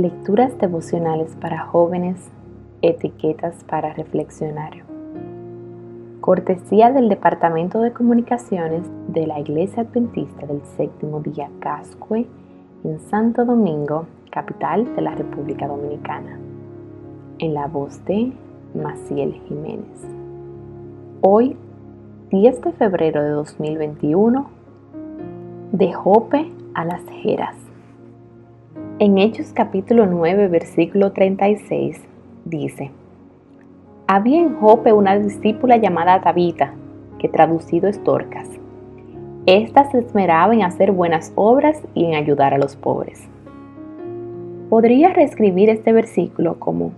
Lecturas devocionales para jóvenes, etiquetas para reflexionar. Cortesía del Departamento de Comunicaciones de la Iglesia Adventista del Séptimo Día Cascue en Santo Domingo, capital de la República Dominicana. En la voz de Maciel Jiménez. Hoy, 10 de febrero de 2021, de Jope a las Jeras. En Hechos capítulo 9, versículo 36, dice, Había en Jope una discípula llamada Tabita, que traducido es Torcas. Esta se esmeraba en hacer buenas obras y en ayudar a los pobres. Podría reescribir este versículo como,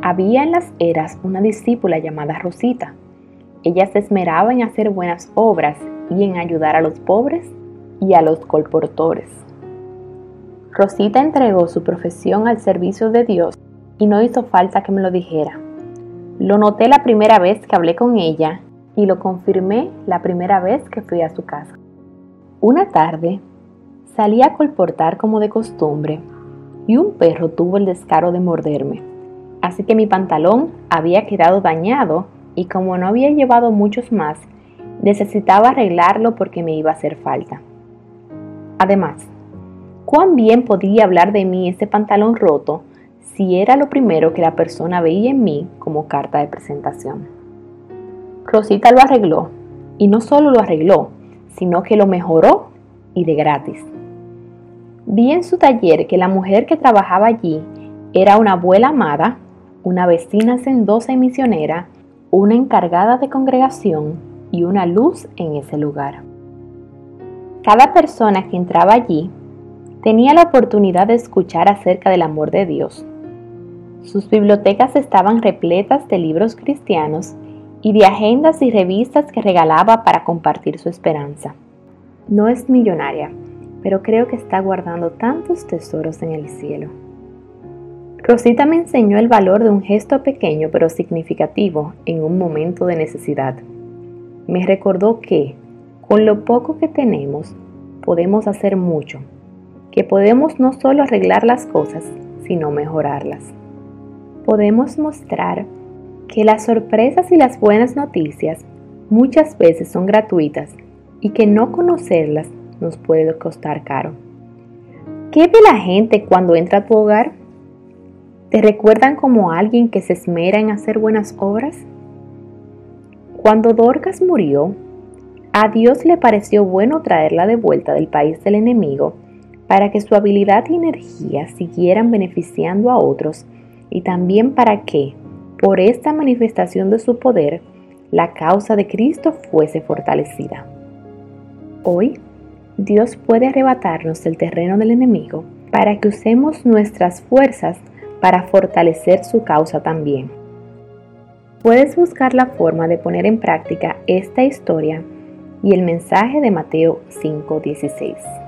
Había en las eras una discípula llamada Rosita. Ella se esmeraba en hacer buenas obras y en ayudar a los pobres y a los colportores. Rosita entregó su profesión al servicio de Dios y no hizo falta que me lo dijera. Lo noté la primera vez que hablé con ella y lo confirmé la primera vez que fui a su casa. Una tarde salí a colportar como de costumbre y un perro tuvo el descaro de morderme. Así que mi pantalón había quedado dañado y como no había llevado muchos más, necesitaba arreglarlo porque me iba a hacer falta. Además, cuán bien podía hablar de mí ese pantalón roto si era lo primero que la persona veía en mí como carta de presentación. Rosita lo arregló, y no solo lo arregló, sino que lo mejoró y de gratis. Vi en su taller que la mujer que trabajaba allí era una abuela amada, una vecina sendosa y misionera, una encargada de congregación y una luz en ese lugar. Cada persona que entraba allí tenía la oportunidad de escuchar acerca del amor de Dios. Sus bibliotecas estaban repletas de libros cristianos y de agendas y revistas que regalaba para compartir su esperanza. No es millonaria, pero creo que está guardando tantos tesoros en el cielo. Rosita me enseñó el valor de un gesto pequeño pero significativo en un momento de necesidad. Me recordó que, con lo poco que tenemos, podemos hacer mucho que podemos no solo arreglar las cosas, sino mejorarlas. Podemos mostrar que las sorpresas y las buenas noticias muchas veces son gratuitas y que no conocerlas nos puede costar caro. ¿Qué ve la gente cuando entra a tu hogar? ¿Te recuerdan como alguien que se esmera en hacer buenas obras? Cuando Dorcas murió, a Dios le pareció bueno traerla de vuelta del país del enemigo para que su habilidad y energía siguieran beneficiando a otros y también para que, por esta manifestación de su poder, la causa de Cristo fuese fortalecida. Hoy, Dios puede arrebatarnos el terreno del enemigo para que usemos nuestras fuerzas para fortalecer su causa también. Puedes buscar la forma de poner en práctica esta historia y el mensaje de Mateo 5:16.